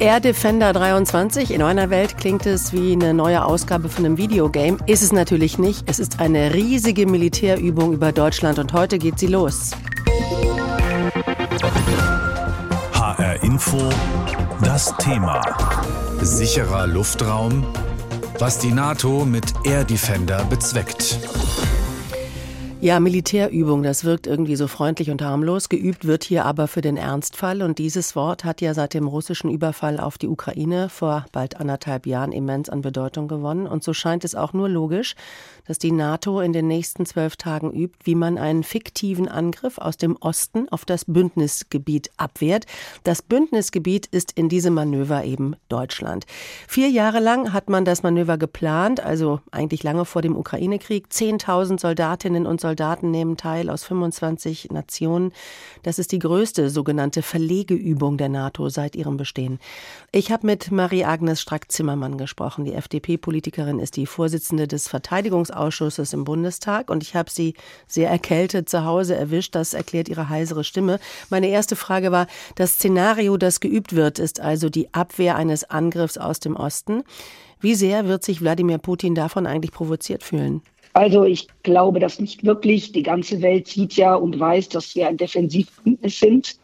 Air Defender 23. In meiner Welt klingt es wie eine neue Ausgabe von einem Videogame. Ist es natürlich nicht. Es ist eine riesige Militärübung über Deutschland und heute geht sie los. HR Info, das Thema. Sicherer Luftraum, was die NATO mit Air Defender bezweckt. Ja, Militärübung, das wirkt irgendwie so freundlich und harmlos. Geübt wird hier aber für den Ernstfall. Und dieses Wort hat ja seit dem russischen Überfall auf die Ukraine vor bald anderthalb Jahren immens an Bedeutung gewonnen. Und so scheint es auch nur logisch, dass die NATO in den nächsten zwölf Tagen übt, wie man einen fiktiven Angriff aus dem Osten auf das Bündnisgebiet abwehrt. Das Bündnisgebiet ist in diesem Manöver eben Deutschland. Vier Jahre lang hat man das Manöver geplant, also eigentlich lange vor dem Ukraine-Krieg. Zehntausend Soldatinnen und Soldaten Soldaten nehmen teil aus 25 Nationen. Das ist die größte sogenannte Verlegeübung der NATO seit ihrem Bestehen. Ich habe mit Marie-Agnes Strack-Zimmermann gesprochen. Die FDP-Politikerin ist die Vorsitzende des Verteidigungsausschusses im Bundestag und ich habe sie sehr erkältet zu Hause erwischt. Das erklärt ihre heisere Stimme. Meine erste Frage war, das Szenario, das geübt wird, ist also die Abwehr eines Angriffs aus dem Osten. Wie sehr wird sich Wladimir Putin davon eigentlich provoziert fühlen? Also ich glaube das nicht wirklich. Die ganze Welt sieht ja und weiß, dass wir ein Defensivbündnis sind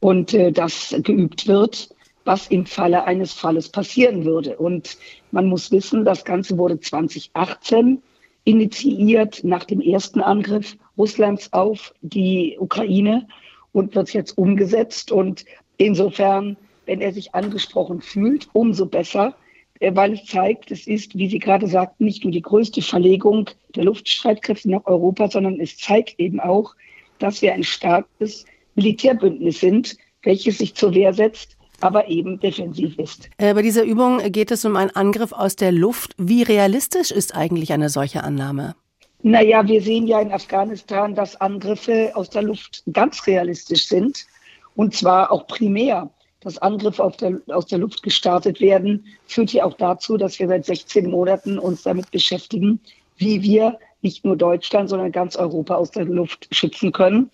und äh, das geübt wird, was im Falle eines Falles passieren würde. Und man muss wissen, das Ganze wurde 2018 initiiert nach dem ersten Angriff Russlands auf die Ukraine und wird jetzt umgesetzt. Und insofern, wenn er sich angesprochen fühlt, umso besser. Äh, weil es zeigt, es ist, wie Sie gerade sagten, nicht nur die größte Verlegung der Luftstreitkräfte nach Europa, sondern es zeigt eben auch, dass wir ein starkes Militärbündnis sind, welches sich zur Wehr setzt, aber eben defensiv ist. Äh, bei dieser Übung geht es um einen Angriff aus der Luft. Wie realistisch ist eigentlich eine solche Annahme? Naja, wir sehen ja in Afghanistan, dass Angriffe aus der Luft ganz realistisch sind und zwar auch primär dass Angriffe der, aus der Luft gestartet werden, führt ja auch dazu, dass wir seit 16 Monaten uns damit beschäftigen, wie wir nicht nur Deutschland, sondern ganz Europa aus der Luft schützen können.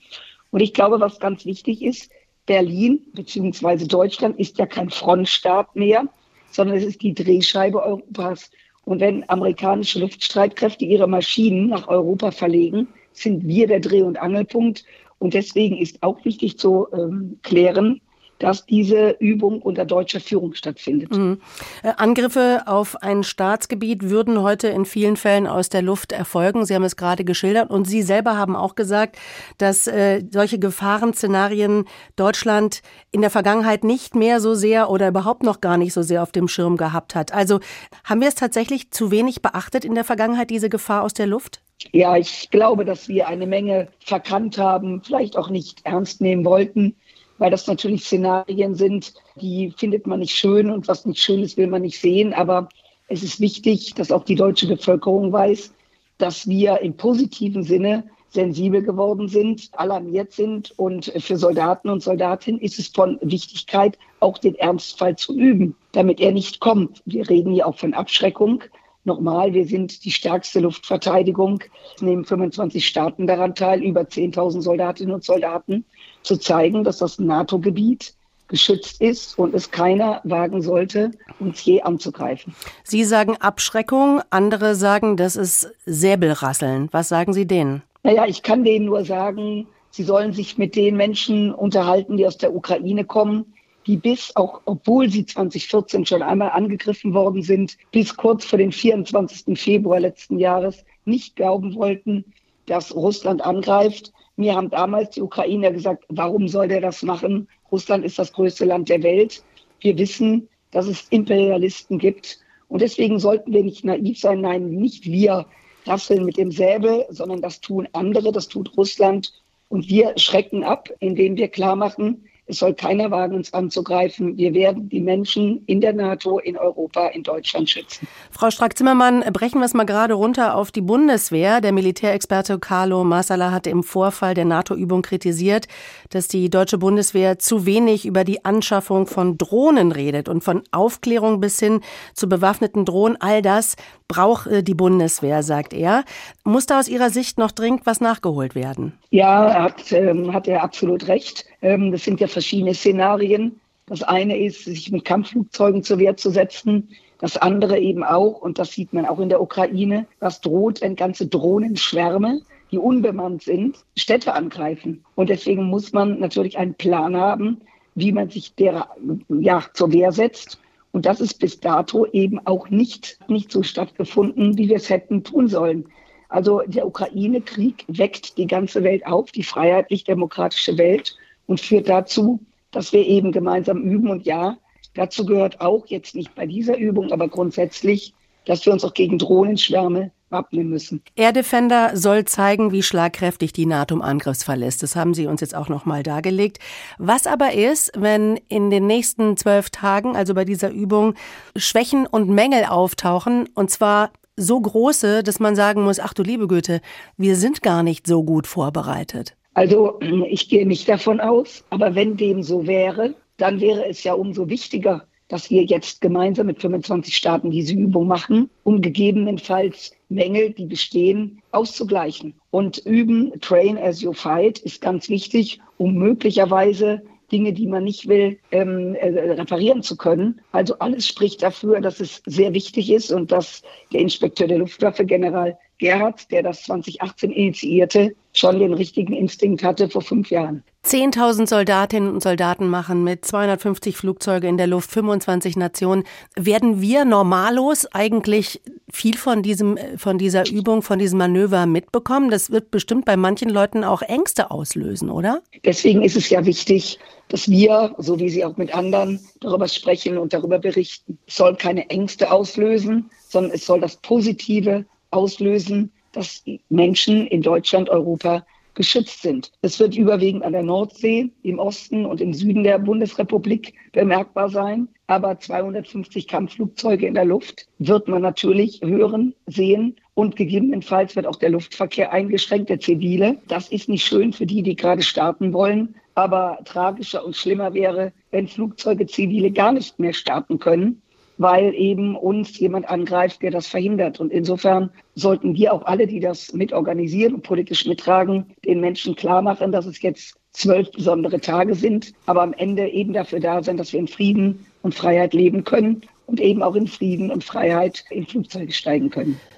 Und ich glaube, was ganz wichtig ist, Berlin bzw. Deutschland ist ja kein Frontstaat mehr, sondern es ist die Drehscheibe Europas. Und wenn amerikanische Luftstreitkräfte ihre Maschinen nach Europa verlegen, sind wir der Dreh- und Angelpunkt. Und deswegen ist auch wichtig zu ähm, klären, dass diese Übung unter deutscher Führung stattfindet. Mhm. Äh, Angriffe auf ein Staatsgebiet würden heute in vielen Fällen aus der Luft erfolgen. Sie haben es gerade geschildert und Sie selber haben auch gesagt, dass äh, solche Gefahrenszenarien Deutschland in der Vergangenheit nicht mehr so sehr oder überhaupt noch gar nicht so sehr auf dem Schirm gehabt hat. Also haben wir es tatsächlich zu wenig beachtet in der Vergangenheit, diese Gefahr aus der Luft? Ja, ich glaube, dass wir eine Menge verkannt haben, vielleicht auch nicht ernst nehmen wollten weil das natürlich Szenarien sind, die findet man nicht schön und was nicht schön ist, will man nicht sehen. Aber es ist wichtig, dass auch die deutsche Bevölkerung weiß, dass wir im positiven Sinne sensibel geworden sind, alarmiert sind. Und für Soldaten und Soldatinnen ist es von Wichtigkeit, auch den Ernstfall zu üben, damit er nicht kommt. Wir reden hier auch von Abschreckung. Nochmal, wir sind die stärkste Luftverteidigung. Es nehmen 25 Staaten daran teil, über 10.000 Soldatinnen und Soldaten zu zeigen, dass das NATO-Gebiet geschützt ist und es keiner wagen sollte, uns je anzugreifen. Sie sagen Abschreckung, andere sagen, das ist Säbelrasseln. Was sagen Sie denen? Naja, ich kann denen nur sagen, sie sollen sich mit den Menschen unterhalten, die aus der Ukraine kommen, die bis, auch obwohl sie 2014 schon einmal angegriffen worden sind, bis kurz vor den 24. Februar letzten Jahres nicht glauben wollten, dass Russland angreift mir haben damals die Ukrainer gesagt, warum soll der das machen? Russland ist das größte Land der Welt. Wir wissen, dass es Imperialisten gibt. Und deswegen sollten wir nicht naiv sein. Nein, nicht wir rasseln mit dem Säbel, sondern das tun andere, das tut Russland. Und wir schrecken ab, indem wir klar machen, es soll keiner wagen, uns anzugreifen. Wir werden die Menschen in der NATO, in Europa, in Deutschland schützen. Frau Strack-Zimmermann, brechen wir es mal gerade runter auf die Bundeswehr. Der Militärexperte Carlo Massala hatte im Vorfall der NATO-Übung kritisiert, dass die deutsche Bundeswehr zu wenig über die Anschaffung von Drohnen redet und von Aufklärung bis hin zu bewaffneten Drohnen. All das braucht äh, die Bundeswehr, sagt er. Muss da aus Ihrer Sicht noch dringend was nachgeholt werden? Ja, hat, ähm, hat er absolut recht. Ähm, das sind ja verschiedene Szenarien. Das eine ist, sich mit Kampfflugzeugen zur Wehr zu setzen. Das andere eben auch, und das sieht man auch in der Ukraine, was droht, wenn ganze Drohnenschwärme, die unbemannt sind, Städte angreifen. Und deswegen muss man natürlich einen Plan haben, wie man sich der ja, zur Wehr setzt. Und das ist bis dato eben auch nicht, nicht so stattgefunden, wie wir es hätten tun sollen. Also der Ukraine-Krieg weckt die ganze Welt auf, die freiheitlich-demokratische Welt und führt dazu, dass wir eben gemeinsam üben. Und ja, dazu gehört auch jetzt nicht bei dieser Übung, aber grundsätzlich, dass wir uns auch gegen Drohnenschwärme wappnen müssen. Air Defender soll zeigen, wie schlagkräftig die NATO im Angriffsfall ist. Das haben Sie uns jetzt auch noch mal dargelegt. Was aber ist, wenn in den nächsten zwölf Tagen, also bei dieser Übung, Schwächen und Mängel auftauchen, und zwar so große, dass man sagen muss, ach du liebe Güte, wir sind gar nicht so gut vorbereitet. Also ich gehe nicht davon aus, aber wenn dem so wäre, dann wäre es ja umso wichtiger, dass wir jetzt gemeinsam mit 25 Staaten diese Übung machen, um gegebenenfalls Mängel, die bestehen, auszugleichen. Und üben, train as you fight, ist ganz wichtig, um möglicherweise Dinge, die man nicht will, ähm, äh, reparieren zu können. Also alles spricht dafür, dass es sehr wichtig ist und dass der Inspekteur der Luftwaffe, General Gerhard, der das 2018 initiierte, schon den richtigen Instinkt hatte vor fünf Jahren. 10.000 Soldatinnen und Soldaten machen mit 250 Flugzeuge in der Luft, 25 Nationen. Werden wir normallos eigentlich viel von diesem, von dieser Übung, von diesem Manöver mitbekommen? Das wird bestimmt bei manchen Leuten auch Ängste auslösen, oder? Deswegen ist es ja wichtig, dass wir, so wie Sie auch mit anderen, darüber sprechen und darüber berichten. Es soll keine Ängste auslösen, sondern es soll das Positive auslösen, dass Menschen in Deutschland, Europa geschützt sind. Es wird überwiegend an der Nordsee, im Osten und im Süden der Bundesrepublik bemerkbar sein. Aber 250 Kampfflugzeuge in der Luft wird man natürlich hören, sehen. Und gegebenenfalls wird auch der Luftverkehr eingeschränkt, der zivile. Das ist nicht schön für die, die gerade starten wollen. Aber tragischer und schlimmer wäre, wenn Flugzeuge zivile gar nicht mehr starten können weil eben uns jemand angreift, der das verhindert. Und insofern sollten wir auch alle, die das mitorganisieren und politisch mittragen, den Menschen klar machen, dass es jetzt zwölf besondere Tage sind, aber am Ende eben dafür da sein, dass wir in Frieden und Freiheit leben können und eben auch in Frieden und Freiheit in Flugzeuge steigen können.